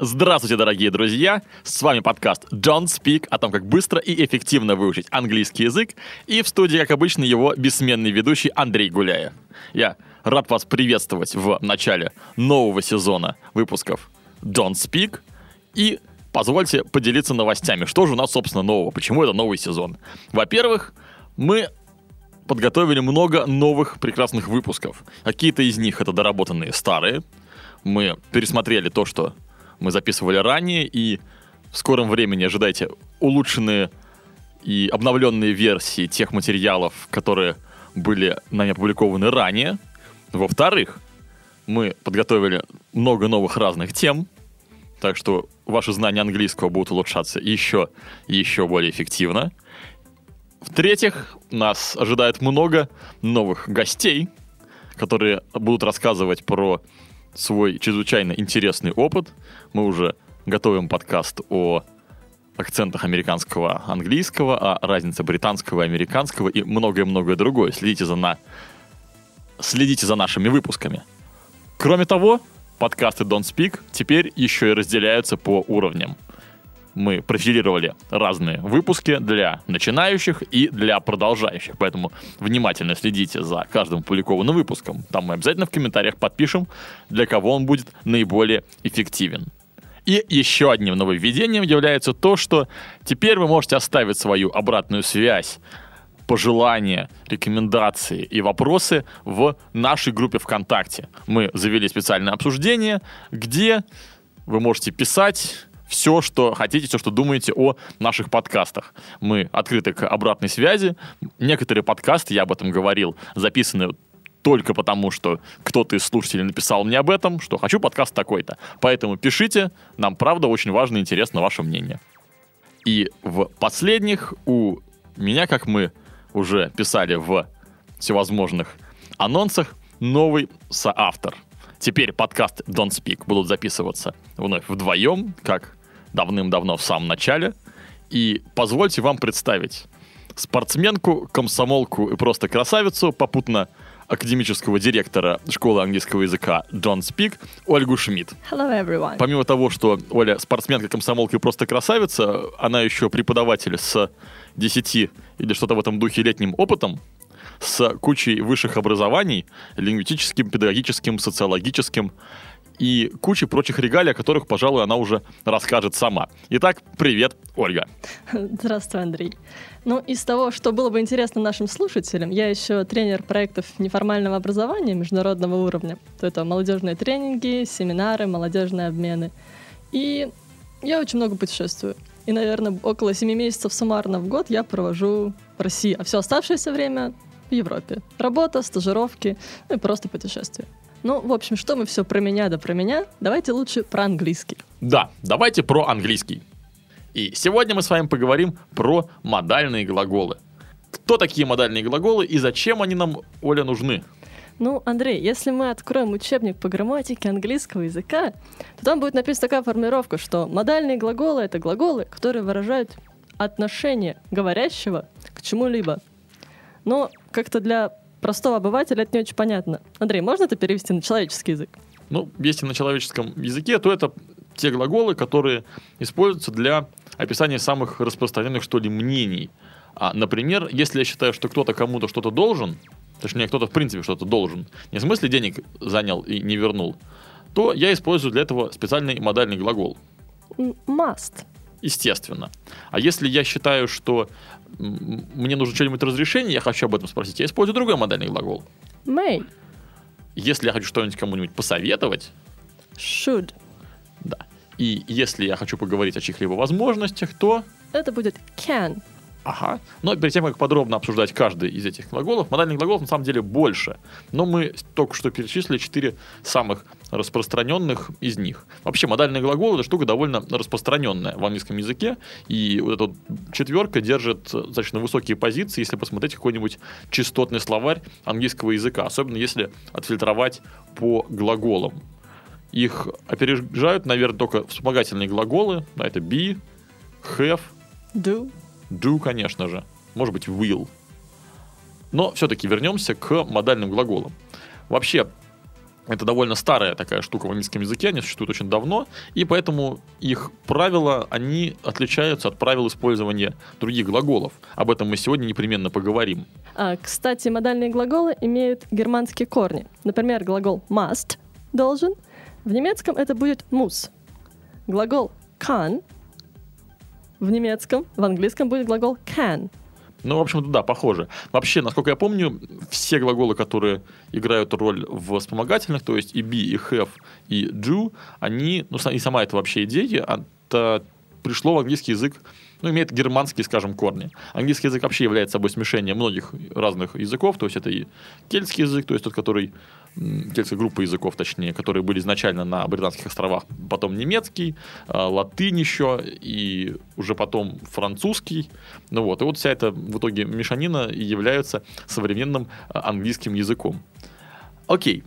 Здравствуйте, дорогие друзья! С вами подкаст Don't Speak о том, как быстро и эффективно выучить английский язык. И в студии, как обычно, его бессменный ведущий Андрей Гуляев. Я рад вас приветствовать в начале нового сезона выпусков Don't Speak. И позвольте поделиться новостями. Что же у нас, собственно, нового? Почему это новый сезон? Во-первых, мы подготовили много новых прекрасных выпусков. Какие-то из них это доработанные старые. Мы пересмотрели то, что мы записывали ранее, и в скором времени ожидайте улучшенные и обновленные версии тех материалов, которые были нами опубликованы ранее. Во-вторых, мы подготовили много новых разных тем, так что ваши знания английского будут улучшаться еще и еще более эффективно. В-третьих, нас ожидает много новых гостей, которые будут рассказывать про свой чрезвычайно интересный опыт. Мы уже готовим подкаст о акцентах американского английского, о разнице британского и американского и многое-многое другое. Следите за, на... Следите за нашими выпусками. Кроме того, подкасты Don't Speak теперь еще и разделяются по уровням мы профилировали разные выпуски для начинающих и для продолжающих. Поэтому внимательно следите за каждым публикованным выпуском. Там мы обязательно в комментариях подпишем, для кого он будет наиболее эффективен. И еще одним нововведением является то, что теперь вы можете оставить свою обратную связь пожелания, рекомендации и вопросы в нашей группе ВКонтакте. Мы завели специальное обсуждение, где вы можете писать все, что хотите, все, что думаете о наших подкастах. Мы открыты к обратной связи. Некоторые подкасты, я об этом говорил, записаны только потому, что кто-то из слушателей написал мне об этом, что хочу подкаст такой-то. Поэтому пишите, нам правда очень важно и интересно ваше мнение. И в последних у меня, как мы уже писали в всевозможных анонсах, новый соавтор. Теперь подкаст Don't Speak будут записываться вновь вдвоем, как давным-давно в самом начале. И позвольте вам представить спортсменку, комсомолку и просто красавицу, попутно академического директора школы английского языка Джон Спик Ольгу Шмидт. Hello, everyone. Помимо того, что Оля спортсменка, комсомолка и просто красавица, она еще преподаватель с 10 или что-то в этом духе летним опытом, с кучей высших образований, лингвистическим, педагогическим, социологическим, и кучи прочих регалий, о которых, пожалуй, она уже расскажет сама. Итак, привет, Ольга. Здравствуй, Андрей. Ну, из того, что было бы интересно нашим слушателям, я еще тренер проектов неформального образования международного уровня. То это молодежные тренинги, семинары, молодежные обмены. И я очень много путешествую. И, наверное, около 7 месяцев суммарно в год я провожу в России, а все оставшееся время в Европе. Работа, стажировки, ну и просто путешествия. Ну, в общем, что мы все про меня да про меня, давайте лучше про английский. Да, давайте про английский. И сегодня мы с вами поговорим про модальные глаголы. Кто такие модальные глаголы и зачем они нам, Оля, нужны? Ну, Андрей, если мы откроем учебник по грамматике английского языка, то там будет написана такая формулировка, что модальные глаголы — это глаголы, которые выражают отношение говорящего к чему-либо. Но как-то для простого обывателя это не очень понятно. Андрей, можно это перевести на человеческий язык? Ну, если на человеческом языке, то это те глаголы, которые используются для описания самых распространенных, что ли, мнений. А, например, если я считаю, что кто-то кому-то что-то должен, точнее, кто-то в принципе что-то должен, не в смысле денег занял и не вернул, то я использую для этого специальный модальный глагол. Must. Естественно. А если я считаю, что мне нужно что-нибудь разрешение, я хочу об этом спросить, я использую другой модальный глагол. May. Если я хочу что-нибудь кому-нибудь посоветовать. Should. Да. И если я хочу поговорить о чьих-либо возможностях, то... Это будет can. Ага. Но перед тем, как подробно обсуждать каждый из этих глаголов, модальных глаголов на самом деле больше. Но мы только что перечислили четыре самых распространенных из них. Вообще, модальные глаголы – это штука довольно распространенная в английском языке, и вот эта вот четверка держит достаточно высокие позиции, если посмотреть какой-нибудь частотный словарь английского языка, особенно если отфильтровать по глаголам. Их опережают, наверное, только вспомогательные глаголы, а это be, have, Do. do, конечно же, может быть, will. Но все-таки вернемся к модальным глаголам. Вообще, это довольно старая такая штука в английском языке, они существуют очень давно, и поэтому их правила, они отличаются от правил использования других глаголов. Об этом мы сегодня непременно поговорим. А, кстати, модальные глаголы имеют германские корни. Например, глагол must – должен. В немецком это будет muss. Глагол kann в немецком, в английском будет глагол can. Ну, в общем-то, да, похоже. Вообще, насколько я помню, все глаголы, которые играют роль в вспомогательных, то есть и be, и have, и do, они, ну, и сама эта вообще идея, это пришло в английский язык, ну, имеет германские, скажем, корни. Английский язык вообще является собой смешение многих разных языков, то есть это и кельтский язык, то есть тот, который кельтская группа языков, точнее, которые были изначально на Британских островах, потом немецкий, а, латынь еще, и уже потом французский. Ну вот, и вот вся эта в итоге мешанина и является современным а, английским языком. Окей.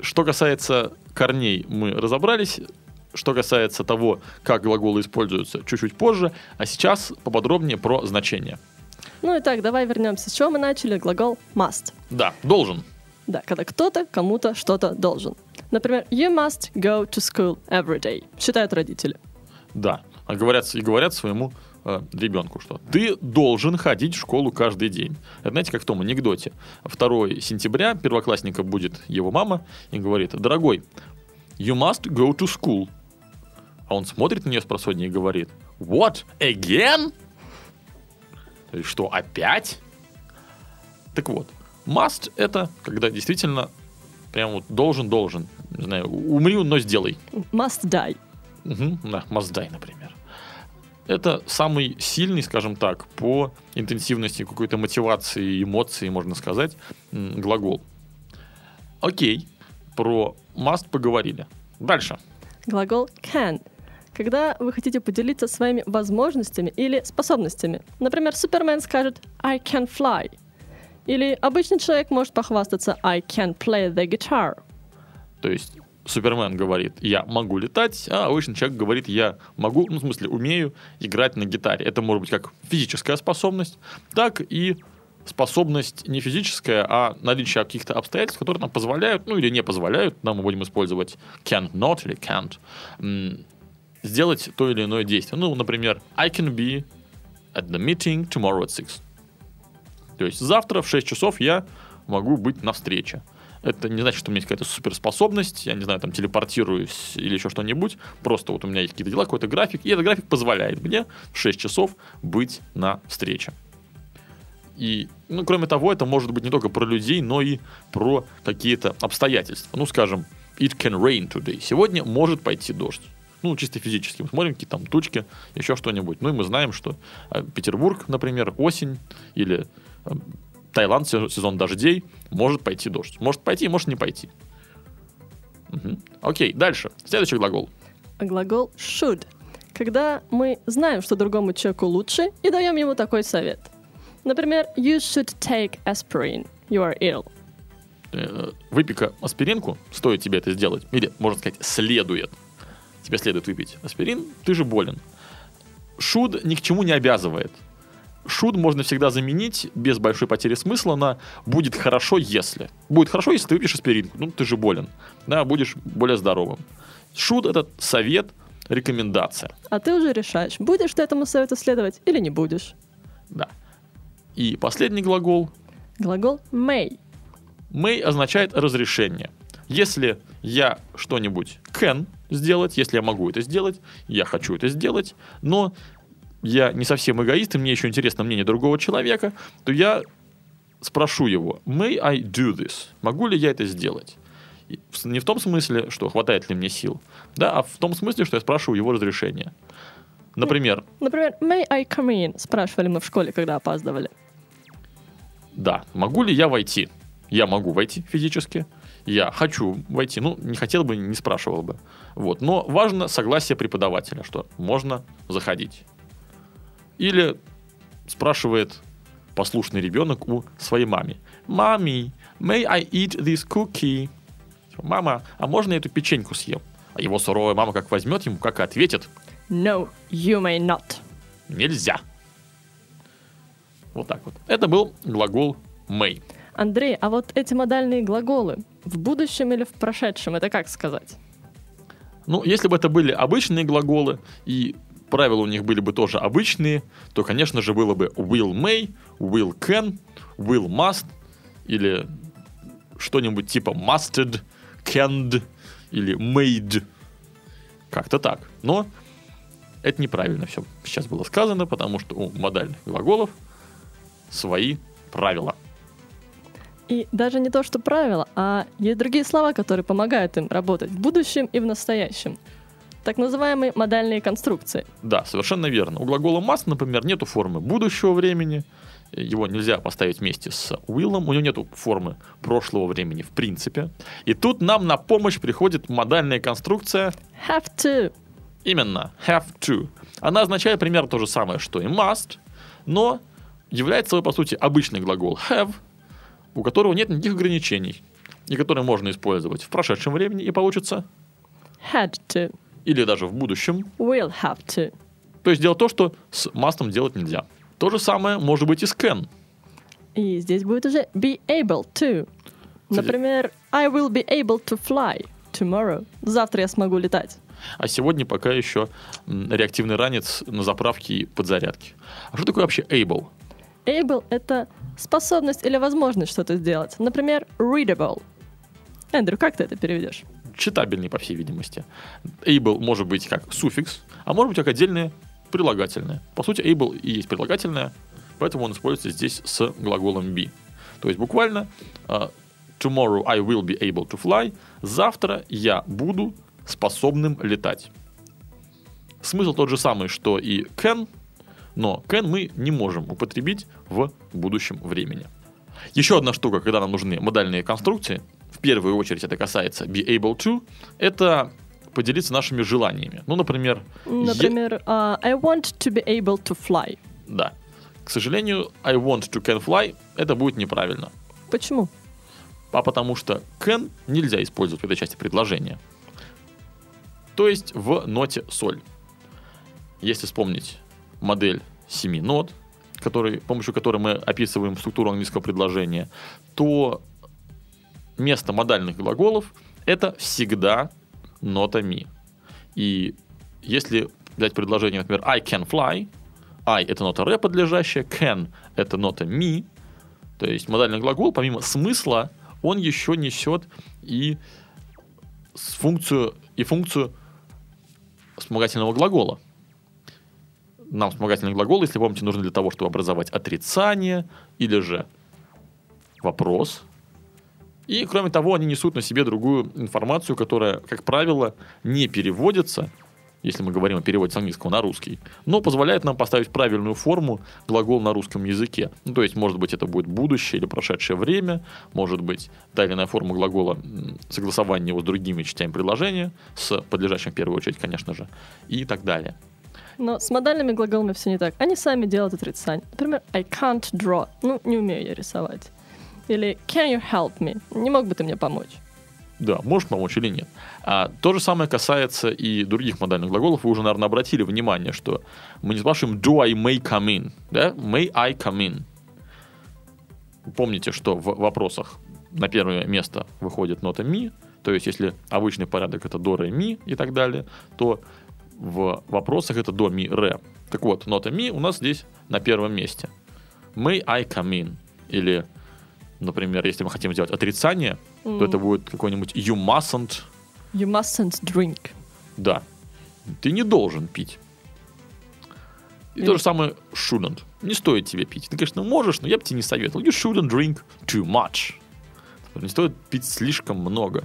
Что касается корней, мы разобрались. Что касается того, как глаголы используются, чуть-чуть позже. А сейчас поподробнее про значение. Ну и так, давай вернемся. С чего мы начали? Глагол must. Да, должен. Да, когда кто-то кому-то что-то должен. Например, you must go to school every day. Считают родители. Да. А говорят, и говорят своему э, ребенку, что ты должен ходить в школу каждый день. Это знаете, как в том анекдоте. 2 сентября первоклассника будет его мама и говорит, дорогой, you must go to school. А он смотрит на нее с просонья и говорит, what, again? То есть, что, опять? Так вот, must это когда действительно прям вот должен-должен. Не знаю, умри, но сделай. Must die. Угу, да, must die, например. Это самый сильный, скажем так, по интенсивности какой-то мотивации, эмоции, можно сказать, глагол. Окей, про must поговорили. Дальше. Глагол can. Когда вы хотите поделиться своими возможностями или способностями. Например, Супермен скажет I can fly. Или обычный человек может похвастаться I can play the guitar. То есть Супермен говорит, я могу летать, а обычный человек говорит, я могу, ну, в смысле, умею играть на гитаре. Это может быть как физическая способность, так и способность не физическая, а наличие каких-то обстоятельств, которые нам позволяют, ну или не позволяют, нам мы будем использовать can not или can't, сделать то или иное действие. Ну, например, I can be at the meeting tomorrow at 6. То есть завтра в 6 часов я могу быть на встрече. Это не значит, что у меня есть какая-то суперспособность, я не знаю, там телепортируюсь или еще что-нибудь. Просто вот у меня есть какие-то дела, какой-то график, и этот график позволяет мне в 6 часов быть на встрече. И, ну, кроме того, это может быть не только про людей, но и про какие-то обстоятельства. Ну, скажем, it can rain today. Сегодня может пойти дождь. Ну, чисто физически. Мы смотрим, какие там тучки, еще что-нибудь. Ну, и мы знаем, что э, Петербург, например, осень или Таиланд, се- сезон дождей, может пойти дождь. Может пойти, может не пойти. Мгм. Окей, дальше. Следующий глагол. Глагол should. Когда мы знаем, что другому человеку лучше, и даем ему такой совет. Например, you should take aspirin. You are ill. Э, Выпей-ка аспиринку, стоит тебе это сделать. Или, можно сказать, следует. Тебе следует выпить аспирин, ты же болен. Should ни к чему не обязывает. Should можно всегда заменить без большой потери смысла на будет хорошо, если. Будет хорошо, если ты выпьешь аспиринку. Ну, ты же болен. Да, будешь более здоровым. Should это совет, рекомендация. А ты уже решаешь, будешь ты этому совету следовать или не будешь. Да. И последний глагол Глагол may. may означает разрешение. Если я что-нибудь can сделать, если я могу это сделать, я хочу это сделать, но я не совсем эгоист, и мне еще интересно мнение другого человека, то я спрошу его, may I do this? Могу ли я это сделать? Не в том смысле, что хватает ли мне сил, да, а в том смысле, что я спрашиваю его разрешение. Например, Например, may I come in? Спрашивали мы в школе, когда опаздывали. да, могу ли я войти? Я могу войти физически. Я хочу войти. Ну, не хотел бы, не спрашивал бы. Вот. Но важно согласие преподавателя, что можно заходить. Или спрашивает послушный ребенок у своей мамы. Мами, may I eat this cookie? Типа, Мама, а можно я эту печеньку съем? А его суровая мама как возьмет ему, как и ответит. No, you may not. Нельзя. Вот так вот. Это был глагол may. Андрей, а вот эти модальные глаголы в будущем или в прошедшем, это как сказать? Ну, если бы это были обычные глаголы, и правила у них были бы тоже обычные, то, конечно же, было бы will may, will can, will must, или что-нибудь типа musted, canned, или made. Как-то так. Но это неправильно все сейчас было сказано, потому что у модальных глаголов свои правила. И даже не то, что правила, а есть другие слова, которые помогают им работать в будущем и в настоящем. Так называемые модальные конструкции. Да, совершенно верно. У глагола must, например, нету формы будущего времени. Его нельзя поставить вместе с will. У него нету формы прошлого времени в принципе. И тут нам на помощь приходит модальная конструкция Have to. именно have to. Она означает примерно то же самое, что и must, но является собой, по сути, обычный глагол have, у которого нет никаких ограничений, и который можно использовать в прошедшем времени, и получится, Had to. Или даже в будущем, Will have to. То есть делать то, что с must делать нельзя. То же самое может быть и с can. И здесь будет уже be able to. Например, I will be able to fly tomorrow. Завтра я смогу летать. А сегодня пока еще реактивный ранец на заправке и подзарядке. А что такое вообще able? Able — это способность или возможность что-то сделать. Например, readable. Эндрю, как ты это переведешь? Читабельный, по всей видимости. Able может быть как суффикс, а может быть как отдельное прилагательное. По сути, able и есть прилагательное, поэтому он используется здесь с глаголом be. То есть буквально а, tomorrow I will be able to fly. Завтра я буду способным летать. Смысл тот же самый, что и can, но can мы не можем употребить в будущем времени. Еще одна штука, когда нам нужны модальные конструкции, в первую очередь это касается be able to, это поделиться нашими желаниями. Ну, например, Например, а, I want to be able to fly. да. К сожалению, I want to can fly, это будет неправильно. Почему? А потому что can нельзя использовать в этой части предложения. То есть в ноте соль. Если вспомнить модель семи нот, который, с помощью которой мы описываем структуру английского предложения, то место модальных глаголов это всегда нота ми. И если взять предложение, например, I can fly, I это нота ре подлежащая, can это нота ми, то есть модальный глагол, помимо смысла, он еще несет и функцию, и функцию вспомогательного глагола. Нам вспомогательный глагол, если помните, нужен для того, чтобы образовать отрицание или же вопрос. И, кроме того, они несут на себе другую информацию, которая, как правило, не переводится, если мы говорим о переводе с английского на русский, но позволяет нам поставить правильную форму глагол на русском языке. Ну, то есть, может быть, это будет будущее или прошедшее время, может быть, та или иная форма глагола, согласование его с другими частями предложения, с подлежащим в первую очередь, конечно же, и так далее. Но с модальными глаголами все не так. Они сами делают отрицание. Например, I can't draw. Ну, не умею я рисовать. Или can you help me? Не мог бы ты мне помочь? Да, может помочь или нет. А, то же самое касается и других модальных глаголов. Вы уже, наверное, обратили внимание, что мы не спрашиваем do I may come in, да? May I come in. Помните, что в вопросах на первое место выходит нота ми, то есть если обычный порядок это до, ре, ми и так далее, то в вопросах это до, ми, ре. Так вот, нота ми у нас здесь на первом месте. May I come in? Или, например, если мы хотим сделать отрицание, то это будет какой-нибудь you mustn't You mustn't drink. да. Ты не должен пить. И Или- то же самое shouldn't. Не стоит тебе пить. Ты, конечно, можешь, но я бы тебе не советовал. You shouldn't drink too much. Не стоит пить слишком много.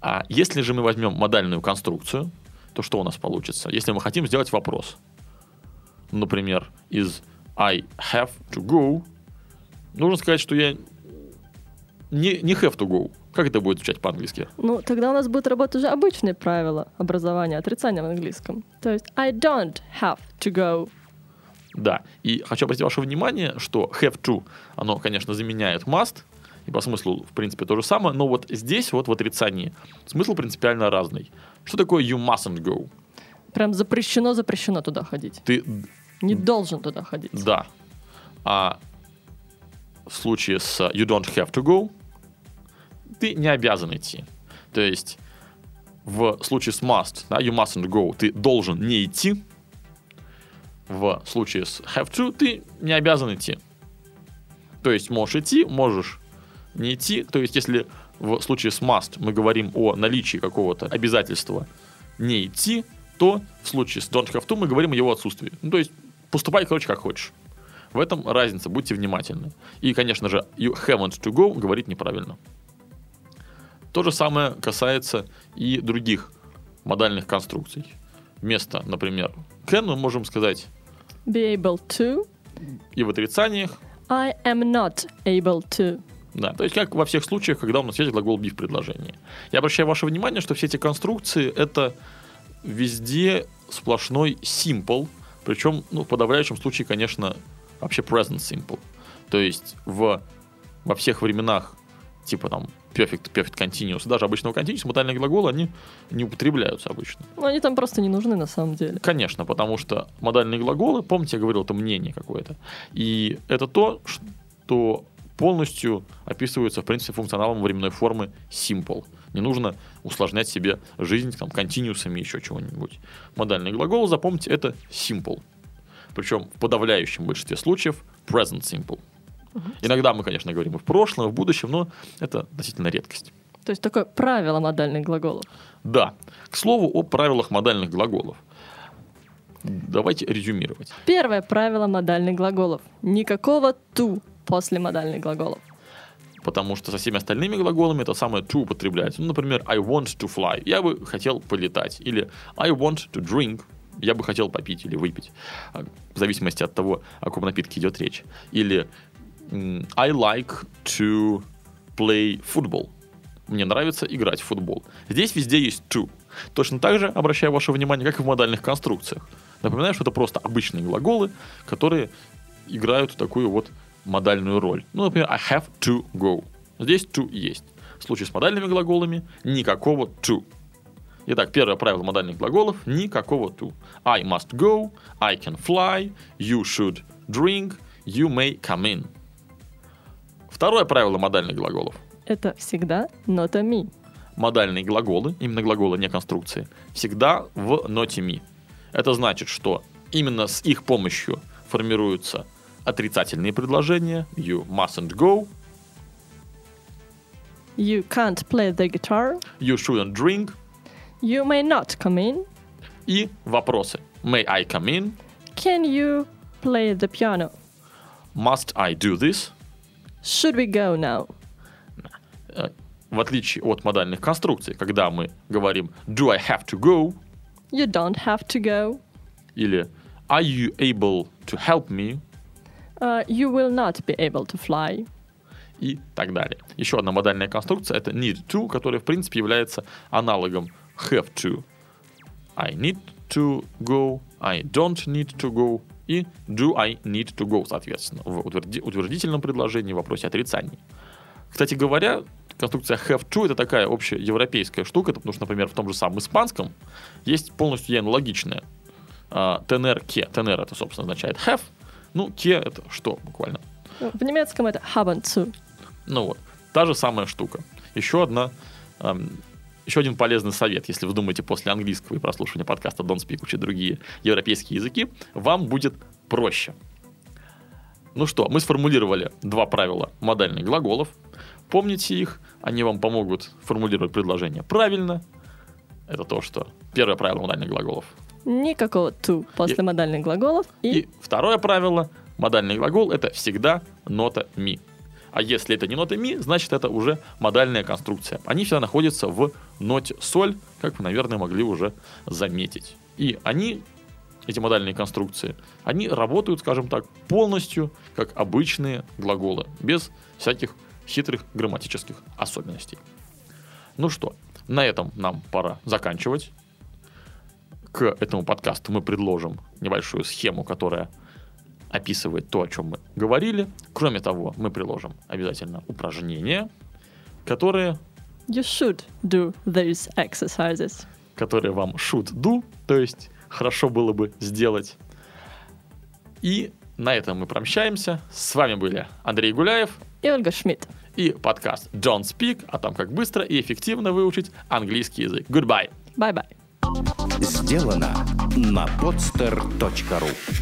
А если же мы возьмем модальную конструкцию, то что у нас получится? Если мы хотим сделать вопрос, например, из I have to go, нужно сказать, что я не, не have to go. Как это будет звучать по-английски? Ну, тогда у нас будет работать уже обычные правила образования, отрицания в английском. То есть I don't have to go. Да. И хочу обратить ваше внимание, что have to, оно, конечно, заменяет must, и по смыслу, в принципе, то же самое, но вот здесь, вот в отрицании, смысл принципиально разный. Что такое you mustn't go? Прям запрещено, запрещено туда ходить. Ты, Не должен туда ходить. да. А в случае с you don't have to go, ты не обязан идти. То есть в случае с must, да, you mustn't go, ты должен не идти. В случае с have to, ты не обязан идти. То есть можешь идти, можешь не идти. То есть если в случае с must мы говорим о наличии какого-то обязательства не идти, то в случае с don't have to мы говорим о его отсутствии. Ну, то есть поступай, короче, как хочешь. В этом разница, будьте внимательны. И, конечно же, you haven't to go говорить неправильно. То же самое касается и других модальных конструкций. Вместо, например, can мы можем сказать Be able to. и в отрицаниях, I am not able to. Да, то есть как во всех случаях, когда у нас есть глагол be в предложении. Я обращаю ваше внимание, что все эти конструкции это везде сплошной simple, причем ну, в подавляющем случае, конечно, вообще present simple. То есть в, во всех временах типа там perfect, perfect continuous, даже обычного continuous, модальные глаголы, они не употребляются обычно. Ну, они там просто не нужны на самом деле. Конечно, потому что модальные глаголы, помните, я говорил, это мнение какое-то. И это то, что полностью описывается, в принципе, функционалом временной формы simple. Не нужно усложнять себе жизнь там, континуусами еще чего-нибудь. Модальный глагол, запомните, это simple. Причем в подавляющем большинстве случаев present simple. Иногда мы, конечно, говорим и в прошлом, и в будущем, но это относительно редкость. То есть такое правило модальных глаголов. Да. К слову о правилах модальных глаголов. Давайте резюмировать. Первое правило модальных глаголов. Никакого to после модальных глаголов. Потому что со всеми остальными глаголами это самое to употребляется. Ну, например, I want to fly. Я бы хотел полетать. Или I want to drink. Я бы хотел попить или выпить. А, В зависимости от того, о каком напитке идет речь. Или I like to play football. Мне нравится играть в футбол. Здесь везде есть to. Точно так же обращаю ваше внимание, как и в модальных конструкциях. Напоминаю, что это просто обычные глаголы, которые играют такую вот модальную роль. Ну, например, I have to go. Здесь to есть. В случае с модальными глаголами никакого to. Итак, первое правило модальных глаголов – никакого to. I must go, I can fly, you should drink, you may come in. Второе правило модальных глаголов. Это всегда a me. Модальные глаголы, именно глаголы, не конструкции, всегда в ноте me. Это значит, что именно с их помощью формируются отрицательные предложения. You mustn't go, You can't play the guitar. you shouldn't drink You may not come in. и вопросы. May I come in? Can you play the piano? Must I do this? Should we go now? Э, В отличие от модальных конструкций, когда мы говорим do I have to go You don't have to go. или are you able to help me Uh, you will not be able to fly. и так далее. Еще одна модальная конструкция это need to, которая в принципе является аналогом have to. I need to go, I don't need to go и do I need to go, соответственно, в утверди- утвердительном предложении, в вопросе отрицаний. Кстати говоря, конструкция have to это такая общеевропейская штука, потому что, например, в том же самом испанском есть полностью ей аналогичная. А, Tener ke. Tener это, собственно, означает have. Ну, ke это что буквально? В немецком это haben zu. Ну вот, та же самая штука. Еще одна, эм, еще один полезный совет, если вы думаете после английского и прослушивания подкаста Don't Speak учить другие европейские языки, вам будет проще. Ну что, мы сформулировали два правила модальных глаголов. Помните их, они вам помогут формулировать предложение правильно. Это то, что первое правило модальных глаголов. Никакого to после И- модальных глаголов. И, И второе правило, модальный глагол это всегда нота ми. А если это не нота ми, значит это уже модальная конструкция. Они всегда находятся в ноте соль, как вы, наверное, могли уже заметить. И они, эти модальные конструкции, они работают, скажем так, полностью как обычные глаголы, без всяких хитрых грамматических особенностей. Ну что, на этом нам пора заканчивать. К этому подкасту мы предложим небольшую схему, которая описывает то, о чем мы говорили. Кроме того, мы приложим обязательно упражнения, которые, You should do these exercises. которые вам should do, то есть хорошо было бы сделать. И на этом мы прощаемся. С вами были Андрей Гуляев И Ольга Шмидт. и подкаст Don't Speak о том, как быстро и эффективно выучить английский язык. Goodbye! Bye-bye. Сделано на podster.ru